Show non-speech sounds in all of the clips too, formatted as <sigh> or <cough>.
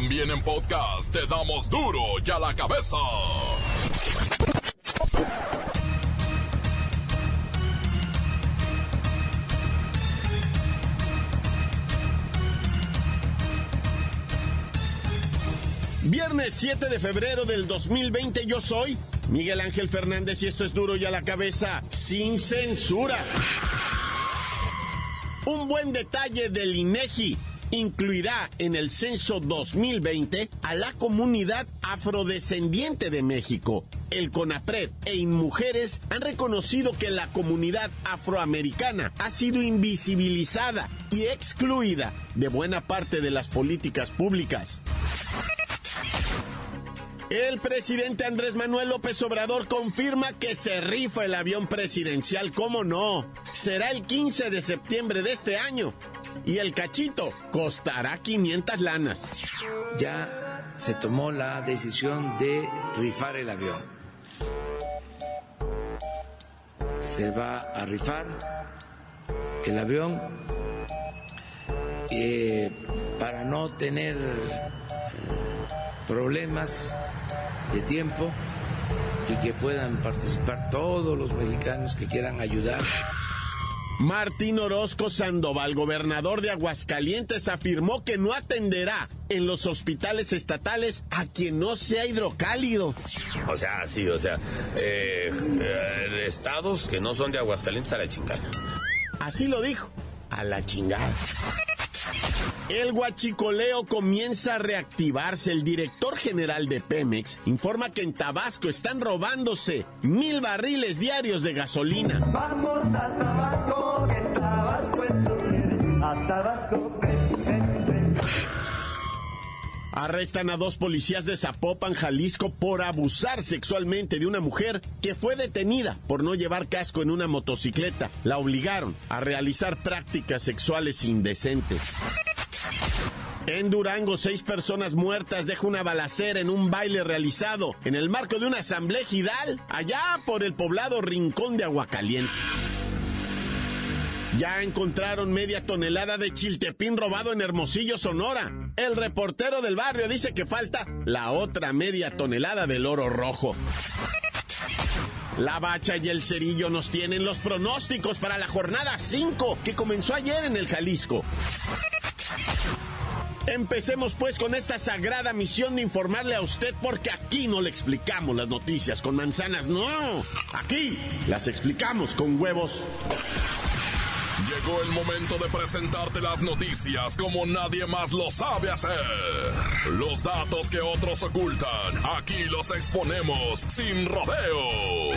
También en podcast te damos duro y a la cabeza. Viernes 7 de febrero del 2020 yo soy Miguel Ángel Fernández y esto es duro y a la cabeza sin censura. Un buen detalle del INEGI incluirá en el censo 2020 a la comunidad afrodescendiente de México. El CONAPRED e InMujeres han reconocido que la comunidad afroamericana ha sido invisibilizada y excluida de buena parte de las políticas públicas. El presidente Andrés Manuel López Obrador confirma que se rifa el avión presidencial, ¿cómo no? Será el 15 de septiembre de este año y el cachito costará 500 lanas. Ya se tomó la decisión de rifar el avión. Se va a rifar el avión eh, para no tener problemas de tiempo y que puedan participar todos los mexicanos que quieran ayudar. Martín Orozco Sandoval, gobernador de Aguascalientes, afirmó que no atenderá en los hospitales estatales a quien no sea hidrocálido. O sea, sí, o sea, eh, eh, estados que no son de Aguascalientes a la chingada. Así lo dijo, a la chingada. El guachicoleo comienza a reactivarse. El director general de Pemex informa que en Tabasco están robándose mil barriles diarios de gasolina. Vamos a Tabasco, que Tabasco es A Tabasco, Arrestan a dos policías de Zapopan, Jalisco, por abusar sexualmente de una mujer que fue detenida por no llevar casco en una motocicleta. La obligaron a realizar prácticas sexuales indecentes. En Durango, seis personas muertas deja una balacera en un baile realizado en el marco de una asamblea gidal allá por el poblado Rincón de Aguacaliente. Ya encontraron media tonelada de chiltepín robado en Hermosillo, Sonora. El reportero del barrio dice que falta la otra media tonelada del oro rojo. La Bacha y el Cerillo nos tienen los pronósticos para la jornada 5 que comenzó ayer en el Jalisco. Empecemos pues con esta sagrada misión de informarle a usted porque aquí no le explicamos las noticias con manzanas, no. Aquí las explicamos con huevos. Llegó el momento de presentarte las noticias como nadie más lo sabe hacer. Los datos que otros ocultan, aquí los exponemos sin rodeos.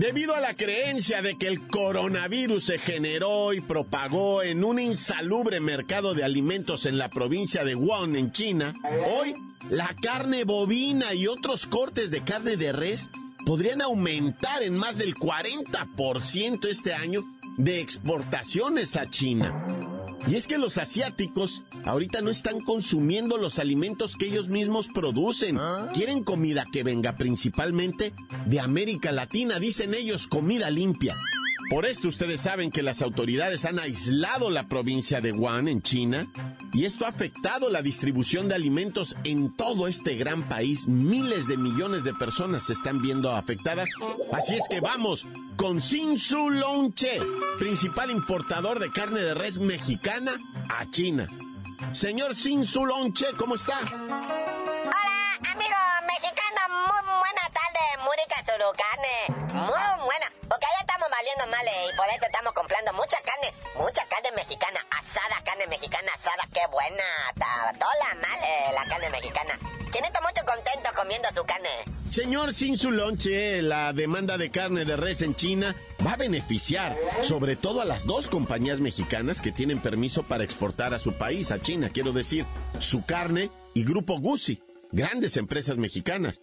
Debido a la creencia de que el coronavirus se generó y propagó en un insalubre mercado de alimentos en la provincia de Wuhan, en China, hoy la carne bovina y otros cortes de carne de res podrían aumentar en más del 40% este año de exportaciones a China. Y es que los asiáticos ahorita no están consumiendo los alimentos que ellos mismos producen. Quieren comida que venga principalmente de América Latina, dicen ellos comida limpia. Por esto ustedes saben que las autoridades han aislado la provincia de Wuhan en China y esto ha afectado la distribución de alimentos en todo este gran país. Miles de millones de personas se están viendo afectadas. Así es que vamos con Sinsu Lonche, principal importador de carne de res mexicana a China. Señor Sinsu Lonche, ¿cómo está? Hola, amigo mexicano, muy buena tarde, rica su carne, muy buena, valiendo mal eh, y por eso estamos comprando mucha carne, mucha carne mexicana, asada, carne mexicana asada, qué buena, ta- toda mal eh, la carne mexicana. Chinito mucho contento comiendo su carne. Señor Sinsu Lonche, la demanda de carne de res en China va a beneficiar sobre todo a las dos compañías mexicanas que tienen permiso para exportar a su país, a China, quiero decir, su carne y Grupo Guzzi, grandes empresas mexicanas.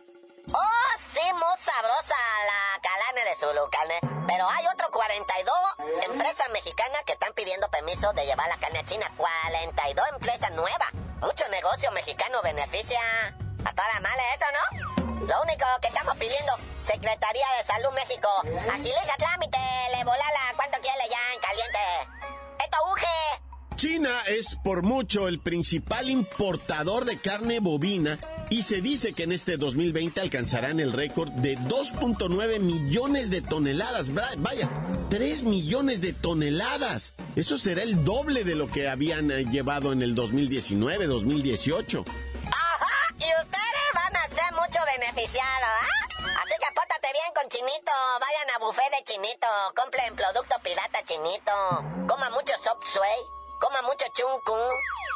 Oh, sí, muy sabrosa la de Zulu, carne. Pero hay otro 42 empresas mexicanas que están pidiendo permiso de llevar la carne a China. 42 empresas nuevas. Mucho negocio mexicano beneficia a toda la mala eso, ¿no? Lo único que estamos pidiendo, Secretaría de Salud México, agiliza trámite, le volala, ¿cuánto quiere ya en caliente? ¡Esto! China es por mucho el principal importador de carne bovina y se dice que en este 2020 alcanzarán el récord de 2.9 millones de toneladas. Vaya, 3 millones de toneladas. Eso será el doble de lo que habían eh, llevado en el 2019, 2018. Ajá, y ustedes van a ser mucho beneficiados, ¿ah? Así que apótate bien con Chinito, vayan a buffet de Chinito, compren producto pirata Chinito, coma mucho soft Coma mucho chuncun.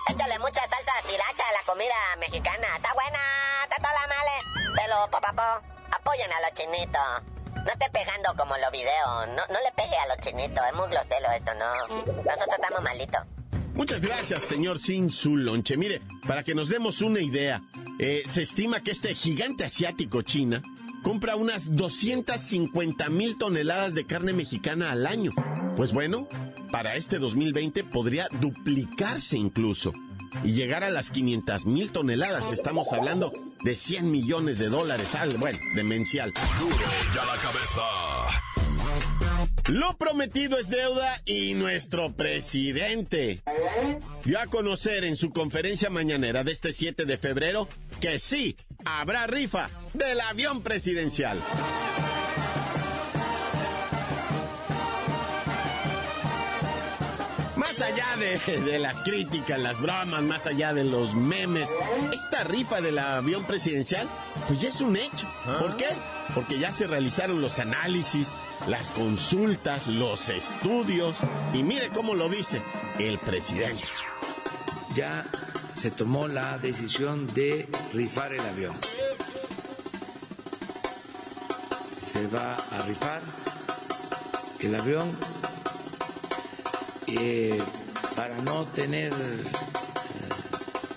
Échale mucha salsa sriracha a la comida mexicana. Está buena, está toda male. Pero, papá, apoyen a los chinitos. No esté pegando como los videos. No, no le pegue a los chinitos. Es muy grosero esto, ¿no? Nosotros estamos malitos. Muchas gracias, señor Sin Lonche. Mire, para que nos demos una idea, eh, se estima que este gigante asiático China compra unas 250 mil toneladas de carne mexicana al año. Pues bueno, para este 2020 podría duplicarse incluso y llegar a las 500 mil toneladas. Estamos hablando de 100 millones de dólares al, bueno, demencial. Ya la cabeza. Lo prometido es deuda y nuestro presidente dio a conocer en su conferencia mañanera de este 7 de febrero que sí, habrá rifa del avión presidencial. Más allá de, las críticas, las bromas, más allá de los memes, esta rifa del avión presidencial, pues ya es un hecho. ¿Por qué? Porque ya se realizaron los análisis, las consultas, los estudios, y mire cómo lo dice el presidente. Ya se tomó la decisión de rifar el avión. Se va a rifar el avión eh, para no tener eh,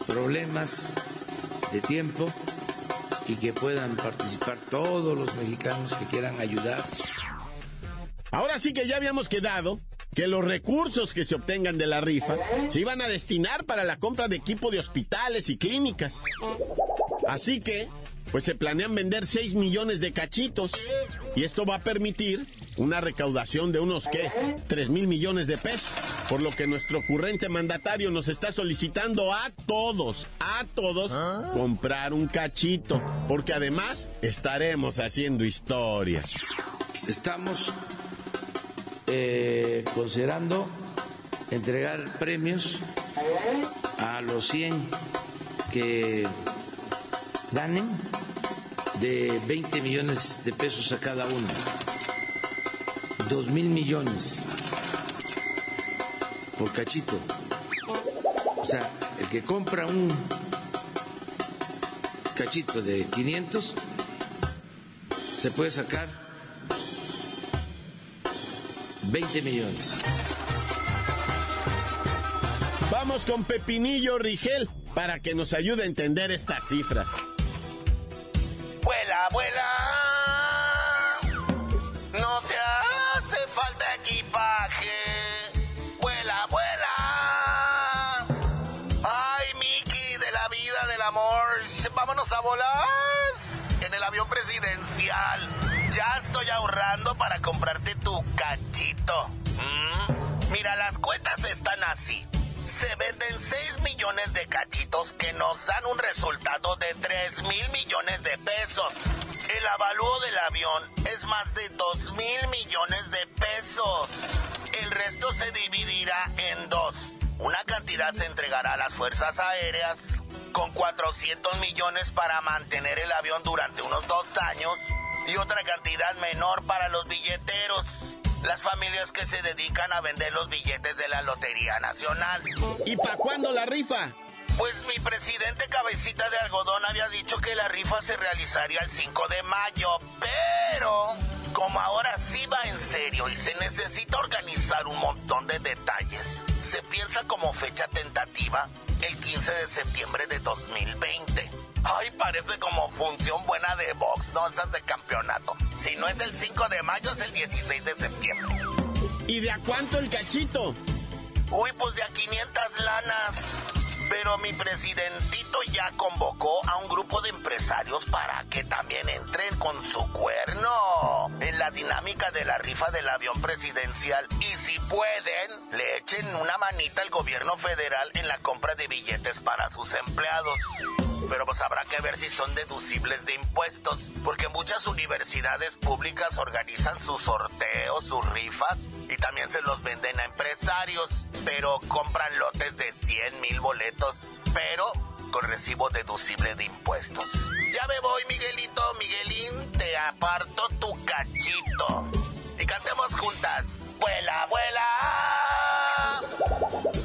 problemas de tiempo y que puedan participar todos los mexicanos que quieran ayudar. Ahora sí que ya habíamos quedado que los recursos que se obtengan de la rifa se iban a destinar para la compra de equipo de hospitales y clínicas. Así que, pues se planean vender 6 millones de cachitos y esto va a permitir una recaudación de unos, ¿qué? 3 mil millones de pesos. Por lo que nuestro ocurrente mandatario nos está solicitando a todos, a todos, ¿Ah? comprar un cachito. Porque además estaremos haciendo historia. Estamos eh, considerando entregar premios a los 100 que ganen de 20 millones de pesos a cada uno dos mil millones por cachito. O sea, el que compra un cachito de 500 se puede sacar 20 millones. Vamos con Pepinillo Rigel para que nos ayude a entender estas cifras. Estoy ahorrando para comprarte tu cachito. ¿Mm? Mira, las cuentas están así. Se venden 6 millones de cachitos que nos dan un resultado de 3 mil millones de pesos. El avalúo del avión es más de 2 mil millones de pesos. El resto se dividirá en dos. Una cantidad se entregará a las fuerzas aéreas con 400 millones para mantener el avión durante unos dos años y otra cantidad menor para los billeteros, las familias que se dedican a vender los billetes de la Lotería Nacional. ¿Y para cuándo la rifa? Pues mi presidente Cabecita de Algodón había dicho que la rifa se realizaría el 5 de mayo, pero como ahora sí va en serio y se necesita organizar un montón de detalles, se piensa como fecha tentativa el 15 de septiembre de 2020. Ay, parece como función buena de box, no esas de campeonato. Si no es el 5 de mayo, es el 16 de septiembre. ¿Y de a cuánto el cachito? Uy, pues de a 500 lanas. Pero mi presidentito ya convocó a un grupo de empresarios para que también entren con su cuerno en la dinámica de la rifa del avión presidencial. Y si pueden, le echen una manita al gobierno federal en la compra de billetes para sus empleados. Pero pues habrá que ver si son deducibles de impuestos, porque muchas universidades públicas organizan sus sorteos, sus rifas, y también se los venden a empresarios, pero compran lotes de 100 mil boletos, pero con recibo deducible de impuestos. Ya me voy, Miguelito, Miguelín, te aparto tu cachito. Y cantemos juntas. Vuela, vuela.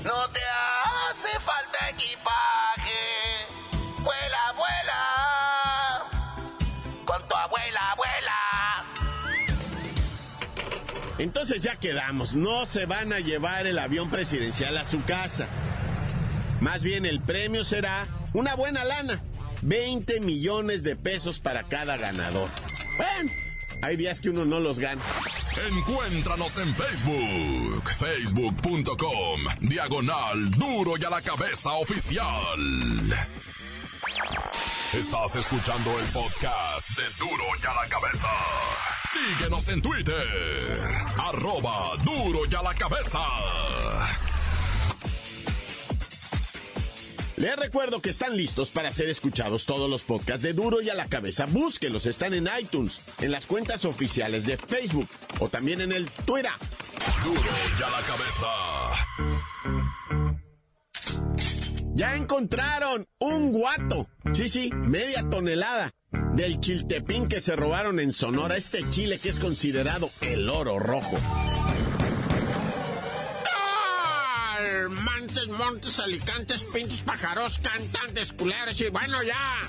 No te hace falta equipaje. Entonces ya quedamos, no se van a llevar el avión presidencial a su casa. Más bien el premio será una buena lana, 20 millones de pesos para cada ganador. Bueno, hay días que uno no los gana. Encuéntranos en Facebook, facebook.com, diagonal duro y a la cabeza oficial. Estás escuchando el podcast de duro y a la cabeza. Síguenos en Twitter, arroba duro y a la cabeza. Les recuerdo que están listos para ser escuchados todos los podcasts de Duro y a la cabeza. Búsquenlos, están en iTunes, en las cuentas oficiales de Facebook o también en el Twitter. Duro y a la cabeza. Ya encontraron un guato. Sí, sí, media tonelada del chiltepín que se robaron en Sonora, este chile que es considerado el oro rojo. Montes, montes, alicantes, pintos, pájaros, cantantes, culeros y bueno ya.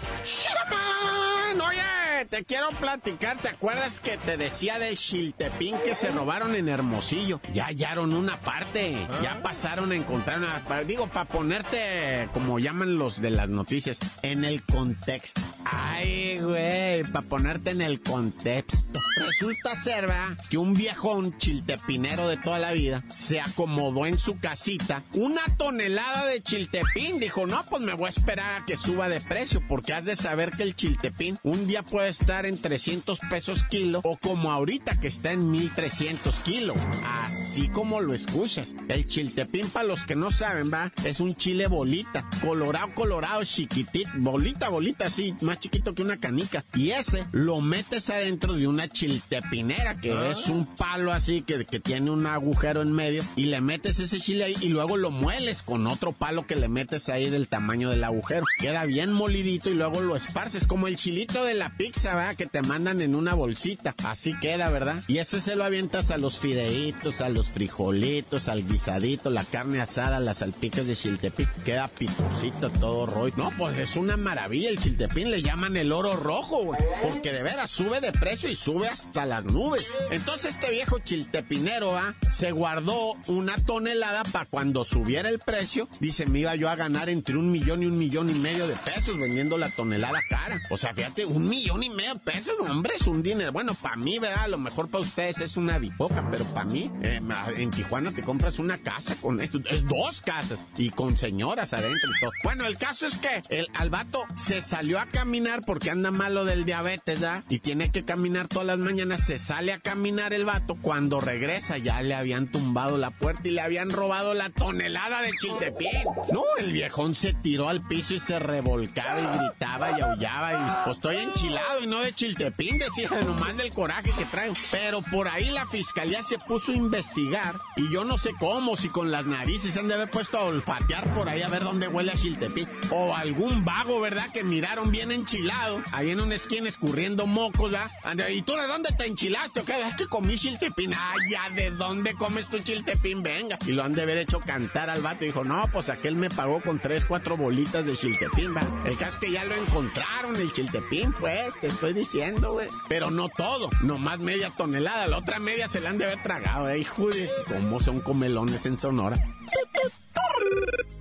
Oye, te quiero platicar, ¿te acuerdas que te decía del chiltepín que se robaron en Hermosillo? Ya hallaron una parte, ya pasaron a encontrar una, digo, para ponerte, como llaman los de las noticias, en el contexto. Ay, güey, para ponerte en el contexto. Resulta ser, ¿verdad? Que un viejón chiltepinero de toda la vida se acomodó en su casita una tonelada de chiltepín. Dijo, no, pues me voy a esperar a que suba de precio, porque has de saber que el chiltepín un día puede estar en 300 pesos kilo, o como ahorita que está en 1300 kilo. Así como lo escuchas. El chiltepín, para los que no saben, va, es un chile bolita, colorado, colorado, chiquitito, bolita, bolita, así, más chiquito que una canica. Y ese lo metes adentro de una chiltepinera, que es un palo así que, que tiene un agujero en medio, y le metes ese chile ahí y luego lo mueles con otro palo que le metes ahí del tamaño del agujero. Queda bien molidito y luego lo esparces, como el chilito de la pizza, Que te mandan en una bolsita. Así queda, ¿verdad? Y ese se lo avientas a los fideitos, a los frijolitos, al guisadito, la carne asada, las salpicas de chiltepín. Queda picosito todo rollo. No, pues es una maravilla. El chiltepín le llaman el oro rojo, güey. Porque de veras sube de precio y sube hasta las nubes. Entonces este viejo chiltepinero, ¿ah? Se guardó una tonelada para cuando subiera el precio. Dice, me iba yo a ganar entre un millón y un millón y medio de pesos vendiendo la tonelada cara. O sea, fíjate, un millón y medio pesos, hombre, es un dinero. Bueno, para mí, ¿verdad? A lo mejor para ustedes es una bipoca, pero para mí, eh, en Tijuana te compras una casa con esto. Es dos casas y con señoras adentro y todo. Bueno, el caso es que el albato se salió a caminar porque anda malo del diabetes, ¿ya? Y tiene que caminar todas las mañanas. Se sale a caminar el vato. Cuando regresa ya le habían tumbado la puerta y le habían robado la tonelada de chiltepín. No, el viejón se tiró al piso y se revolcaba y gritaba y aullaba y pues estoy enchilado y no de chiltepín, decía <laughs> nomás del coraje que traigo. Pero por ahí la fiscalía se puso a investigar y yo no sé cómo, si con las narices se han de haber puesto a olfatear por ahí a ver dónde huele a chiltepín. O algún vago, ¿verdad? Que miraron bien enchilado, ahí en una esquina escurriendo mocos, ¿verdad? ¿Y tú de dónde te enchilaste? o qué? Es que comí chiltepín. Ah, ya, ¿de dónde comes tu chiltepín? Venga. Y lo han de haber hecho cantar al vato. Dijo, no, pues aquel me pagó con tres, cuatro bolitas de chiltepín, va. El caso es que ya lo encontraron, el chiltepín, pues, te estoy diciendo, güey. Pero no todo, nomás media tonelada. La otra media se la han de haber tragado, eh, hijo de... ¿Cómo son comelones en Sonora?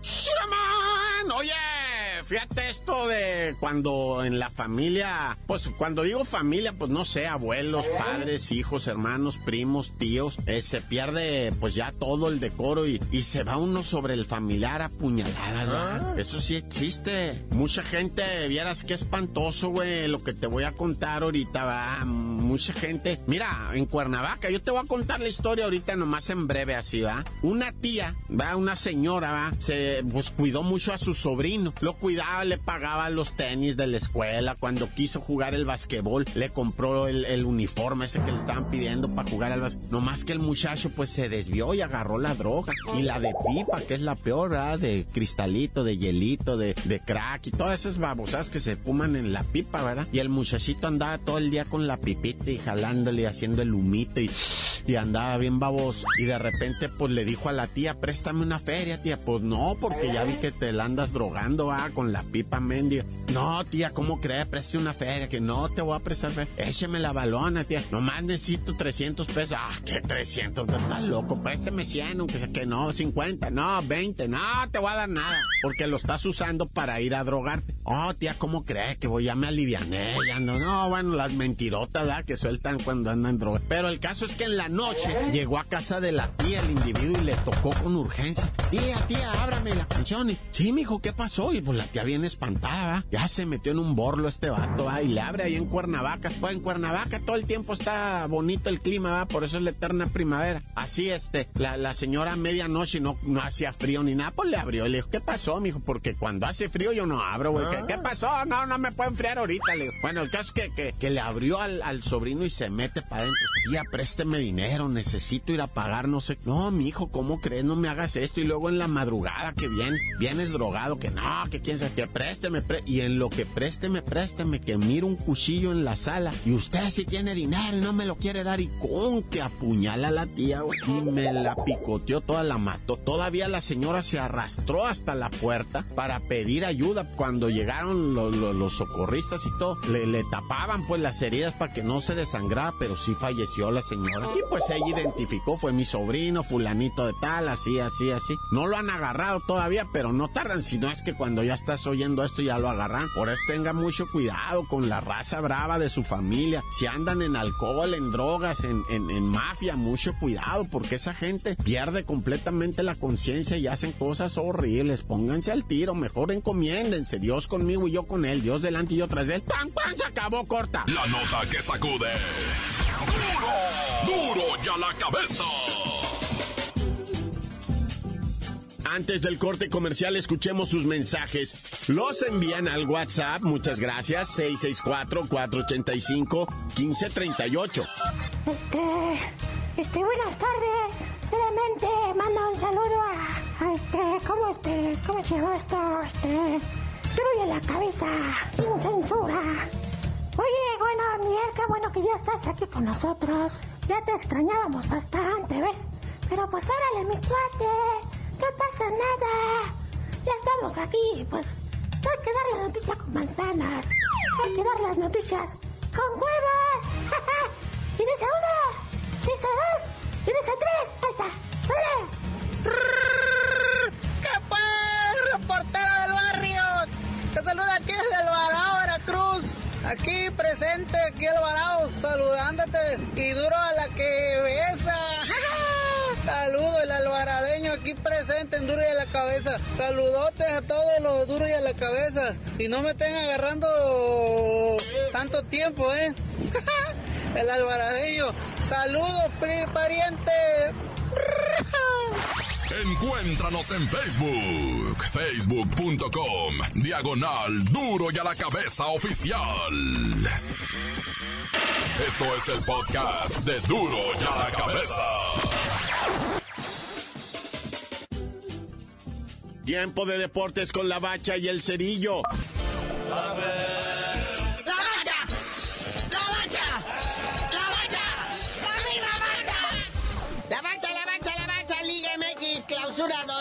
¡Shiraman! Fíjate esto de cuando en la familia, pues cuando digo familia, pues no sé, abuelos, padres, hijos, hermanos, primos, tíos, eh, se pierde pues ya todo el decoro y, y se va uno sobre el familiar a puñaladas, ¿verdad? Eso sí existe. Mucha gente, vieras qué espantoso, güey, lo que te voy a contar ahorita, va. Mucha gente. Mira, en Cuernavaca, yo te voy a contar la historia ahorita nomás en breve, así, va. Una tía, va, una señora, va, se pues cuidó mucho a su sobrino. Lo le pagaba los tenis de la escuela. Cuando quiso jugar el basquetbol, le compró el, uniforme ese que le estaban pidiendo para jugar al basquetbol. Nomás que el muchacho, pues se desvió y agarró la droga. Y la de pipa, que es la peor, ¿verdad? De cristalito, de hielito, de, de crack y todas esas babosas que se fuman en la pipa, ¿verdad? Y el muchachito andaba todo el día con la pipita y jalándole haciendo el humito y, y andaba bien baboso. Y de repente, pues le dijo a la tía, préstame una feria, tía. Pues no, porque ya vi que te la andas drogando, va, con la pipa mendiga. No, tía, ¿cómo crees? Preste una feria, que no te voy a prestar feria. Écheme la balona, tía. Nomás necesito 300 pesos. Ah, ¿qué 300? Estás loco, présteme 100, aunque sea que no, 50, no, 20, no, te voy a dar nada. Porque lo estás usando para ir a drogarte. Oh, tía, ¿cómo crees que voy? Ya me aliviané, no, no, bueno, las mentirotas. Que sueltan cuando andan en droga. Pero el caso es que en la noche llegó a casa de la tía el individuo y le tocó con urgencia. Tía, tía, ábrame la canción. Y, sí, mijo, ¿qué pasó? Y pues la tía bien espantada. Ya se metió en un borlo este vato, ¿va? Y le abre ahí en Cuernavaca. Pues en Cuernavaca todo el tiempo está bonito el clima, ¿va? Por eso es la eterna primavera. Así, este, la, la señora medianoche no, no hacía frío ni nada, pues le abrió le dijo, ¿qué pasó, mijo? Porque cuando hace frío yo no abro, güey. ¿Qué, qué pasó? No, no me puedo enfriar ahorita, le digo. Bueno, el caso es que, que, que le abrió al, al sobrino y se mete para adentro. Tía, présteme dinero, necesito ir a pagar, no sé. No, mijo, ¿cómo crees? No me hagas esto. Y luego en la madrugada que bien, vienes drogado, que no, que quién sabe, que présteme, pré- y en lo que présteme, présteme, que miro un cuchillo en la sala y usted sí tiene dinero y no me lo quiere dar y con que apuñala a la tía, y me la picoteó toda, la mató. Todavía la señora se arrastró hasta la puerta para pedir ayuda. Cuando llegaron lo- lo- los socorristas y todo, le, tapaban pues las heridas para que no se desangrara, pero sí falleció la señora. Y pues ella identificó, fue mi sobrino, fulanito de tal, así, así, así. No lo han agarrado todavía, pero no tardan, si no es que cuando ya oyendo esto ya lo agarran. Por eso tenga mucho cuidado con la raza brava de su familia. Si andan en alcohol, en drogas, en, en, en mafia, mucho cuidado, porque esa gente pierde completamente la conciencia y hacen cosas horribles. Pónganse al tiro, mejor encomiéndense. Dios conmigo y yo con él, Dios delante y yo tras él. ¡Pam, pam! Se acabó corta. La nota que sacude. ¡Duro! ¡Duro ya la cabeza! Antes del corte comercial, escuchemos sus mensajes. Los envían al WhatsApp, muchas gracias, 664-485-1538. Este, este, buenas tardes. Solamente mando un saludo a, este, ¿cómo este, cómo se llama esto? Este, duro en la cabeza, sin censura. Oye, bueno, Miguel, qué bueno que ya estás aquí con nosotros. Ya te extrañábamos bastante, ¿ves? Pero pues órale, mi cuate, no pasa nada. Ya estamos aquí, pues no hay que dar la noticia con manzanas. Hay que dar las noticias con huevos. <laughs> y dice uno, dice dos, y dice tres. Ahí está. ¿Qué pues, reportero del barrio? Te saluda aquí desde Alvarado, Veracruz. Aquí presente, aquí Alvarado, saludándote y duro a la que besa. Saludo el alvaradeño presente en Duro y a la Cabeza. Saludotes a todos los duros y a la cabeza. Y no me estén agarrando tanto tiempo, ¿eh? <laughs> el alvaradeño. Saludos, pariente. Encuéntranos en Facebook, facebook.com, diagonal duro y a la cabeza oficial. Esto es el podcast de duro y a la cabeza. Tiempo de deportes con la bacha y el cerillo. ¡La bacha! ¡La bacha! ¡La bacha! ¡La misma bacha! La bacha, la bacha, la bacha, Liga MX, clausura 2020.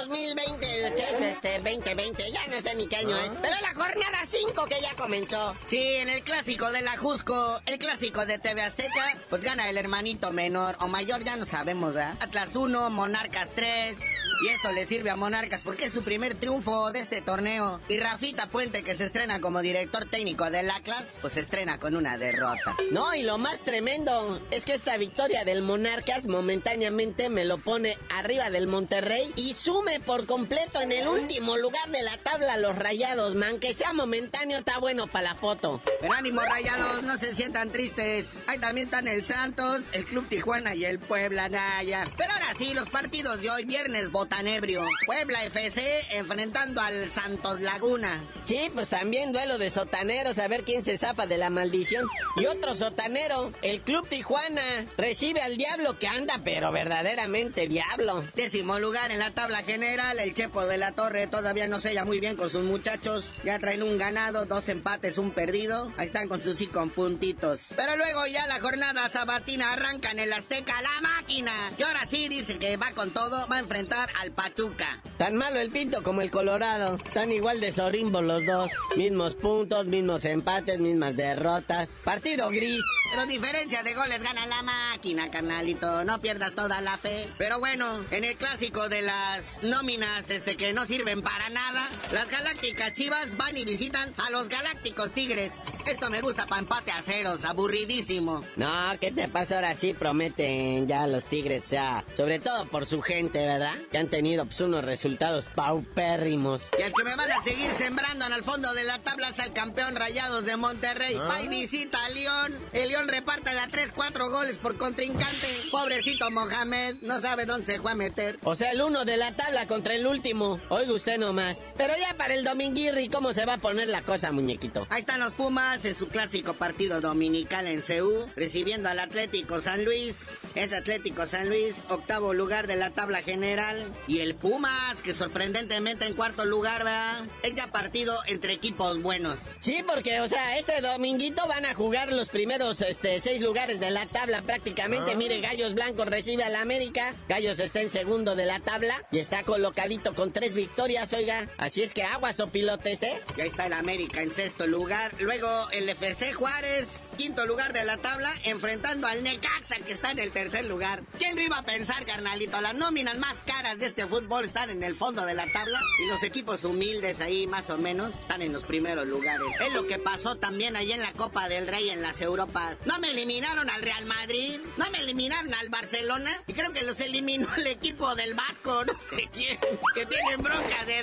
¿Qué? este 2020, ya no sé ni qué año es. Pero la jornada 5 que ya comenzó. Sí, en el clásico de la Jusco, el clásico de TV Azteca, pues gana el hermanito menor o mayor, ya no sabemos, ¿verdad? Atlas 1, Monarcas 3. Y esto le sirve a Monarcas porque es su primer triunfo de este torneo. Y Rafita Puente, que se estrena como director técnico del Atlas, pues se estrena con una derrota. No, y lo más tremendo es que esta victoria del Monarcas momentáneamente me lo pone arriba del Monterrey y sume por completo en el último lugar de la tabla los rayados, man. Que sea momentáneo, está bueno para la foto. Pero ánimo, rayados, no se sientan tristes. Ahí también están el Santos, el Club Tijuana y el Puebla Naya. Pero ahora sí, los partidos de hoy, viernes, Botanebrio. Puebla FC enfrentando al Santos Laguna. Sí, pues también duelo de sotaneros, a ver quién se zafa de la maldición. Y otro sotanero, el Club Tijuana, recibe al diablo que anda, pero verdaderamente diablo. Décimo lugar en la tabla general, el Chepo de la Torre todavía no sella muy bien con sus muchachos. Ya traen un ganado, dos empates, un perdido. Ahí están con sus con puntitos. Pero luego ya la jornada sabatina arranca en el Azteca la máquina. Y ahora sí dice que va con todo, va a enfrentar al Pachuca. Tan malo el Pinto como el Colorado. Están igual de sorimbo los dos. Mismos puntos, mismos empates, mismas derrotas. Partido gris. Pero diferencia de goles gana la máquina, carnalito. No pierdas toda la fe. Pero bueno, en el clásico de las nóminas este que no sirven para nada, las Galácticas Chivas van y visitan a los Galácticos Tigres. Esto me gusta para empate a ceros, aburridísimo. No, ¿qué te pasa ahora? Sí prometen ya los Tigres, o sea, sobre todo por su gente, ¿verdad? Que han tenido pues, unos resultados paupérrimos. Y el que me van a seguir sembrando en el fondo de la tabla es el campeón Rayados de Monterrey. Va y visita a León. El León reparte de a 3-4 goles por contrincante. Pobrecito Mohamed, no sabe dónde se fue a meter. O sea, el uno de la tabla contra el último. Oiga usted nomás. Pero ya para el Dominguirri, ¿cómo se va a poner la cosa, muñequito? Ahí están los Pumas en su clásico partido dominical en CEU, recibiendo al Atlético San Luis. Es Atlético San Luis, octavo lugar de la tabla general. Y el Pumas, que sorprendentemente en cuarto lugar, ¿verdad? Es ya partido entre equipos buenos. Sí, porque, o sea, este dominguito van a jugar los primeros este, seis lugares de la tabla prácticamente. Mire, Gallos Blancos recibe al América. Gallos está en segundo de la tabla y está colocadito con tres victorias, oiga. Así es que aguas o pilotes, ¿eh? Ya está el América en sexto lugar. Luego el FC Juárez, quinto lugar de la tabla, enfrentando al Necaxa, que está en el tercer lugar. ¿Quién lo iba a pensar, carnalito? Las nóminas más caras de este fútbol están en el fondo de la tabla y los equipos humildes ahí, más o menos, están en los primeros lugares. Es lo que pasó también ahí en la Copa del Rey en las Europas. No me eliminaron al Real Madrid, no me eliminaron al Barcelona y creo que los eliminó el equipo del Vasco, no sé quién, que tienen broncas de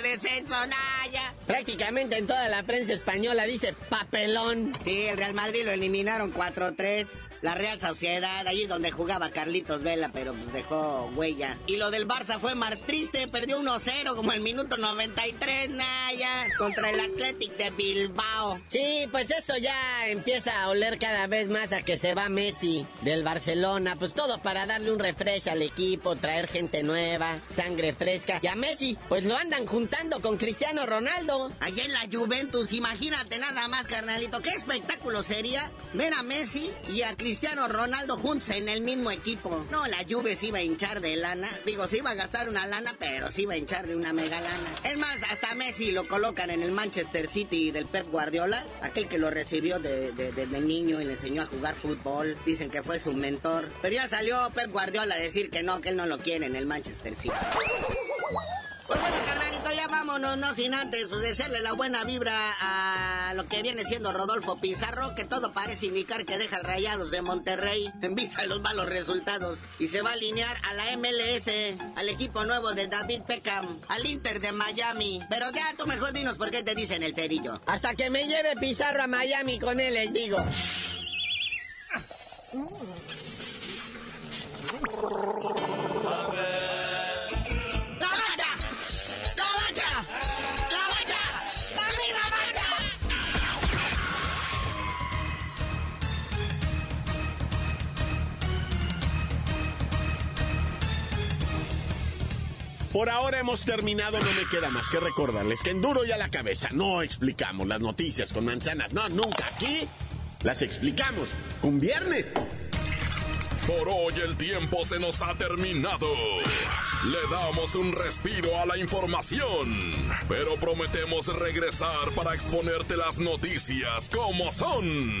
Naya. Prácticamente en toda la prensa española dice papelón. Sí, el Real Madrid lo eliminaron 4-3. La Real Sociedad, ahí donde jugaba Carlitos Vela, pero pues dejó huella. Y lo del Barça fue más triste, perdió 1-0 como el minuto 93, Naya, contra el Athletic de Bilbao. Sí, pues esto ya empieza a oler cada vez más a que se va Messi del Barcelona. Pues todo para darle un refresh al equipo, traer gente nueva, sangre fresca. Y a Messi, pues lo andan juntando con Cristiano Ronaldo. Allá en la Juventus, imagínate nada más, carnalito. ¿Qué espectáculo sería ver a Messi y a Cristiano Ronaldo juntos en el mismo equipo? No, la Juve se iba a hinchar de lana. Digo, se iba a gastar una lana, pero se iba a hinchar de una mega lana. Es más, hasta Messi lo colocan en el Manchester City del Pep Guardiola, aquel que lo recibió de, de- desde niño y le enseñó a jugar fútbol. Dicen que fue su mentor. Pero ya salió Pep Guardiola a decir que no, que él no lo quiere en el Manchester City. Vámonos, no sin antes pues, desearle la buena vibra a lo que viene siendo Rodolfo Pizarro, que todo parece indicar que deja Rayados de Monterrey en vista de los malos resultados. Y se va a alinear a la MLS, al equipo nuevo de David Beckham, al Inter de Miami. Pero ya tú mejor dinos por qué te dicen el cerillo. Hasta que me lleve Pizarro a Miami con él, les digo. ¡La Por ahora hemos terminado, no me queda más que recordarles que en duro y a la cabeza no explicamos las noticias con manzanas, no, nunca. Aquí las explicamos con viernes. Por hoy el tiempo se nos ha terminado. Le damos un respiro a la información, pero prometemos regresar para exponerte las noticias como son.